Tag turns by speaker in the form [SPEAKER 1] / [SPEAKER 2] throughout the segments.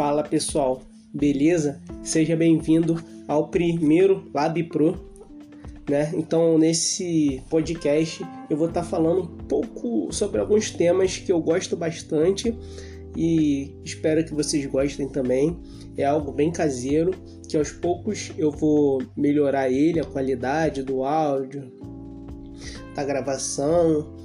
[SPEAKER 1] Fala pessoal, beleza? Seja bem-vindo ao primeiro Lab Pro, né? Então nesse podcast eu vou estar tá falando um pouco sobre alguns temas que eu gosto bastante e espero que vocês gostem também. É algo bem caseiro que aos poucos eu vou melhorar ele, a qualidade do áudio, da gravação,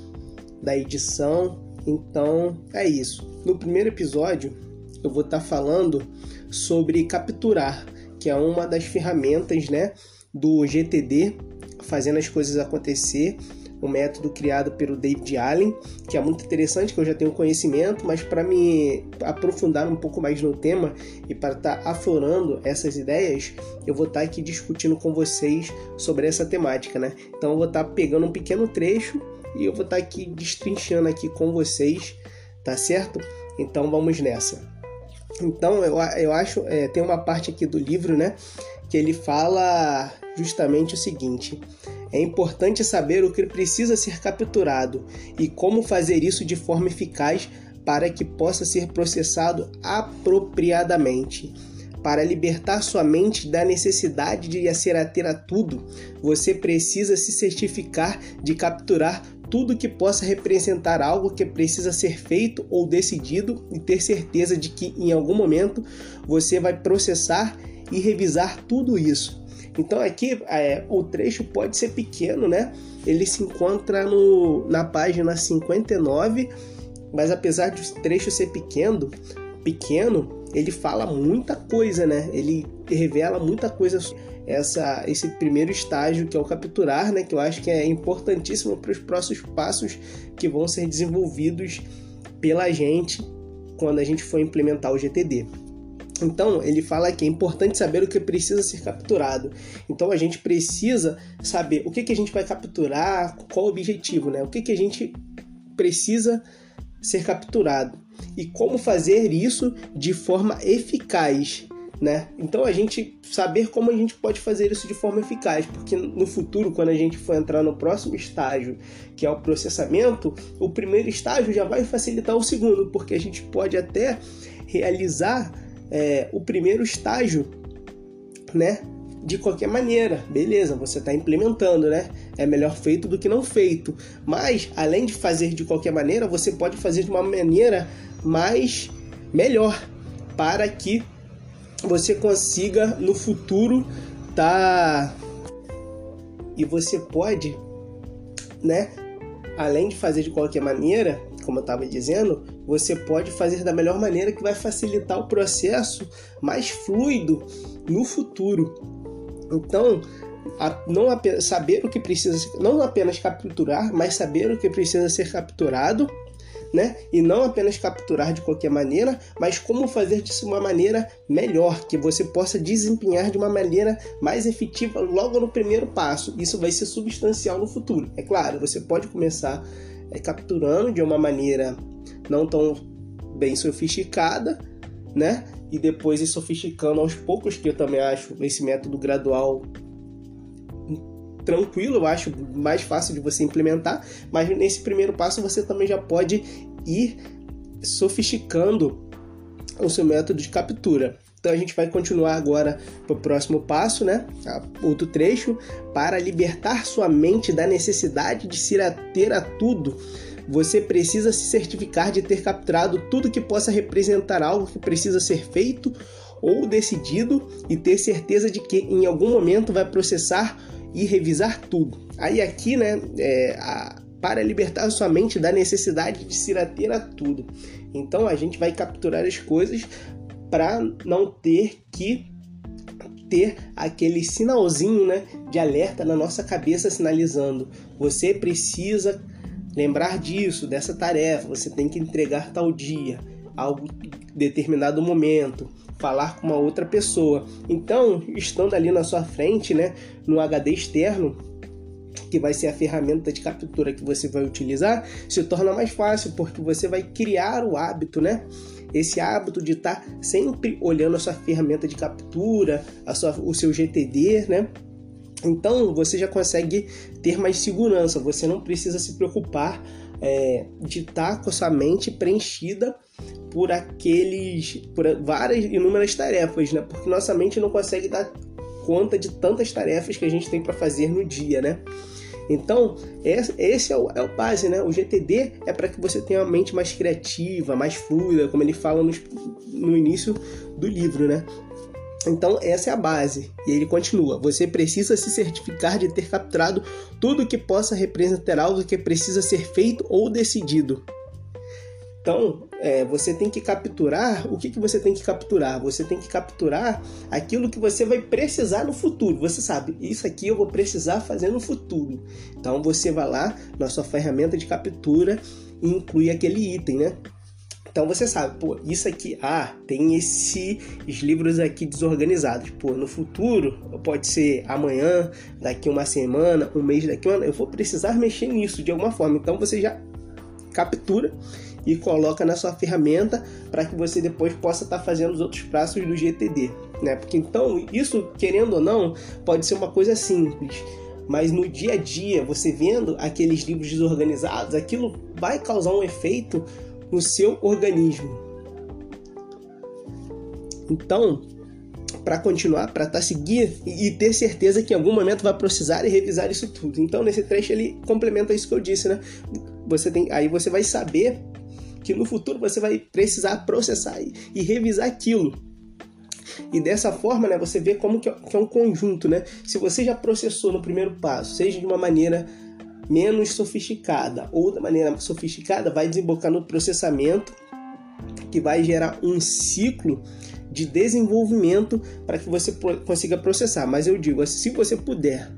[SPEAKER 1] da edição. Então é isso. No primeiro episódio eu vou estar tá falando sobre capturar, que é uma das ferramentas, né, do GTD, fazendo as coisas acontecer um método criado pelo David Allen, que é muito interessante, que eu já tenho conhecimento, mas para me aprofundar um pouco mais no tema e para estar tá aflorando essas ideias, eu vou estar tá aqui discutindo com vocês sobre essa temática, né? Então eu vou estar tá pegando um pequeno trecho e eu vou estar tá aqui destrinchando aqui com vocês, tá certo? Então vamos nessa. Então eu, eu acho, é, tem uma parte aqui do livro, né, que ele fala justamente o seguinte: é importante saber o que precisa ser capturado e como fazer isso de forma eficaz para que possa ser processado apropriadamente. Para libertar sua mente da necessidade de ser ater a tudo, você precisa se certificar de capturar tudo que possa representar algo que precisa ser feito ou decidido e ter certeza de que em algum momento você vai processar e revisar tudo isso. Então aqui é, o trecho pode ser pequeno, né? Ele se encontra no, na página 59, mas apesar de o trecho ser pequeno, pequeno, ele fala muita coisa, né? Ele revela muita coisa essa esse primeiro estágio que é o capturar, né? Que eu acho que é importantíssimo para os próximos passos que vão ser desenvolvidos pela gente quando a gente for implementar o GTD. Então, ele fala que é importante saber o que precisa ser capturado. Então, a gente precisa saber o que, que a gente vai capturar, qual o objetivo, né? O que, que a gente precisa ser capturado e como fazer isso de forma eficaz. Né? Então a gente saber como a gente pode fazer isso de forma eficaz, porque no futuro, quando a gente for entrar no próximo estágio, que é o processamento, o primeiro estágio já vai facilitar o segundo, porque a gente pode até realizar é, o primeiro estágio, né? De qualquer maneira, beleza, você está implementando, né? É melhor feito do que não feito. Mas, além de fazer de qualquer maneira, você pode fazer de uma maneira mais melhor para que você consiga no futuro tá e você pode, né? Além de fazer de qualquer maneira, como eu estava dizendo, você pode fazer da melhor maneira que vai facilitar o processo mais fluido no futuro. Então, não saber o que precisa, não apenas capturar, mas saber o que precisa ser capturado, né? E não apenas capturar de qualquer maneira, mas como fazer disso de uma maneira melhor, que você possa desempenhar de uma maneira mais efetiva logo no primeiro passo. Isso vai ser substancial no futuro. É claro, você pode começar é, capturando de uma maneira não tão bem sofisticada, né? E depois ir sofisticando aos poucos, que eu também acho esse método gradual tranquilo, eu acho mais fácil de você implementar, mas nesse primeiro passo você também já pode ir sofisticando o seu método de captura. Então a gente vai continuar agora para o próximo passo, né? Outro trecho. Para libertar sua mente da necessidade de se ater a tudo, você precisa se certificar de ter capturado tudo que possa representar algo que precisa ser feito ou decidido e ter certeza de que em algum momento vai processar e revisar tudo. Aí aqui, né, é, a, para libertar sua mente da necessidade de se ater a tudo. Então a gente vai capturar as coisas para não ter que ter aquele sinalzinho né, de alerta na nossa cabeça sinalizando: você precisa lembrar disso, dessa tarefa, você tem que entregar tal dia, algo determinado momento, falar com uma outra pessoa. Então, estando ali na sua frente, né, no HD externo, que vai ser a ferramenta de captura que você vai utilizar, se torna mais fácil porque você vai criar o hábito, né? esse hábito de estar tá sempre olhando a sua ferramenta de captura, a sua, o seu GTD, né? Então você já consegue ter mais segurança, você não precisa se preocupar é, de estar com a sua mente preenchida por aqueles, por várias inúmeras tarefas, né? Porque nossa mente não consegue dar conta de tantas tarefas que a gente tem para fazer no dia, né? Então, esse é o, é o base, né? O GTD é para que você tenha uma mente mais criativa, mais fluida, como ele fala no, no início do livro, né? Então, essa é a base. E ele continua: você precisa se certificar de ter capturado tudo que possa representar algo que precisa ser feito ou decidido. Então, é, você tem que capturar. O que, que você tem que capturar? Você tem que capturar aquilo que você vai precisar no futuro. Você sabe, isso aqui eu vou precisar fazer no futuro. Então, você vai lá na sua ferramenta de captura e inclui aquele item, né? Então você sabe, pô, isso aqui, ah, tem esses livros aqui desorganizados. Pô, no futuro, pode ser amanhã, daqui uma semana, um mês daqui eu vou precisar mexer nisso de alguma forma. Então você já captura e coloca na sua ferramenta para que você depois possa estar tá fazendo os outros passos do GTD, né? Porque então, isso, querendo ou não, pode ser uma coisa simples mas no dia a dia, você vendo aqueles livros desorganizados, aquilo vai causar um efeito no seu organismo. Então, para continuar, para tá seguir e ter certeza que em algum momento vai precisar e revisar isso tudo. Então, nesse trecho ele complementa isso que eu disse, né? Você tem, aí você vai saber que no futuro você vai precisar processar e, e revisar aquilo. E dessa forma, né, você vê como que é, que é um conjunto, né? Se você já processou no primeiro passo, seja de uma maneira menos sofisticada ou da maneira sofisticada, vai desembocar no processamento que vai gerar um ciclo de desenvolvimento para que você consiga processar. Mas eu digo, se você puder,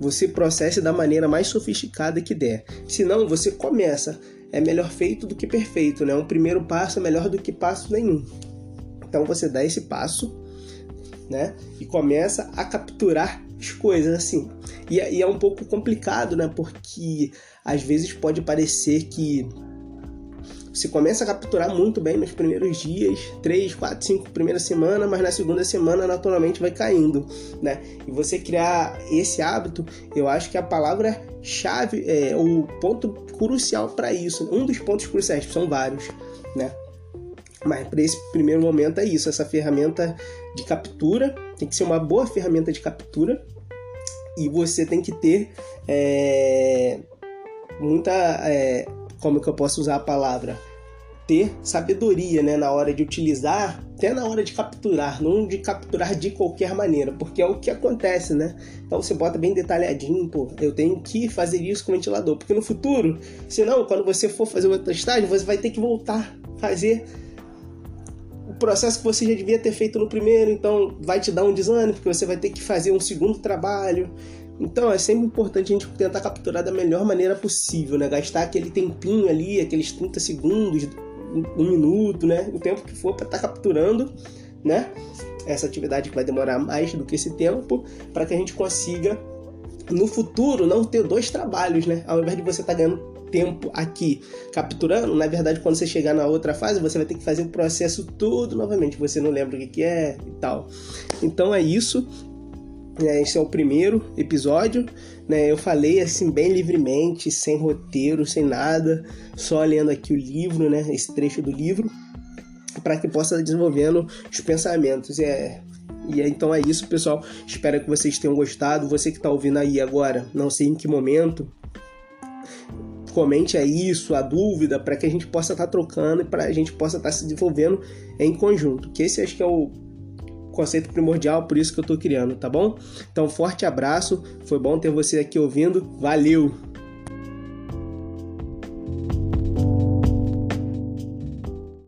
[SPEAKER 1] você processe da maneira mais sofisticada que der. Se não, você começa. É melhor feito do que perfeito, né? Um primeiro passo é melhor do que passo nenhum. Então você dá esse passo, né? E começa a capturar as coisas assim. E, e é um pouco complicado, né? Porque às vezes pode parecer que você começa a capturar muito bem nos primeiros dias, 3, 4, 5 primeira semana, mas na segunda semana naturalmente vai caindo, né? E você criar esse hábito, eu acho que a palavra chave é o ponto crucial para isso, um dos pontos cruciais, são vários, né? Mas para esse primeiro momento é isso, essa ferramenta de captura tem que ser uma boa ferramenta de captura e você tem que ter é, muita. É, como que eu posso usar a palavra? Ter sabedoria né, na hora de utilizar, até na hora de capturar, não de capturar de qualquer maneira, porque é o que acontece, né? Então você bota bem detalhadinho, pô, eu tenho que fazer isso com o ventilador, porque no futuro, senão, quando você for fazer outra estágio, você vai ter que voltar fazer processo que você já devia ter feito no primeiro, então vai te dar um desânimo, porque você vai ter que fazer um segundo trabalho. Então é sempre importante a gente tentar capturar da melhor maneira possível, né? Gastar aquele tempinho ali, aqueles 30 segundos, um minuto, né? O tempo que for para estar tá capturando, né? Essa atividade que vai demorar mais do que esse tempo, para que a gente consiga no futuro não ter dois trabalhos, né? Ao invés de você estar tá ganhando tempo aqui capturando, na verdade, quando você chegar na outra fase, você vai ter que fazer o processo todo novamente. Você não lembra o que é e tal. Então é isso. É, esse é o primeiro episódio. Né? Eu falei assim bem livremente, sem roteiro, sem nada, só lendo aqui o livro, né? Esse trecho do livro, para que possa desenvolvendo os pensamentos. É, e então é isso, pessoal. Espero que vocês tenham gostado. Você que está ouvindo aí agora, não sei em que momento, comente aí sua dúvida para que a gente possa estar tá trocando e para a gente possa estar tá se desenvolvendo em conjunto. Que esse acho que é o conceito primordial, por isso que eu estou criando, tá bom? Então, forte abraço, foi bom ter você aqui ouvindo, valeu!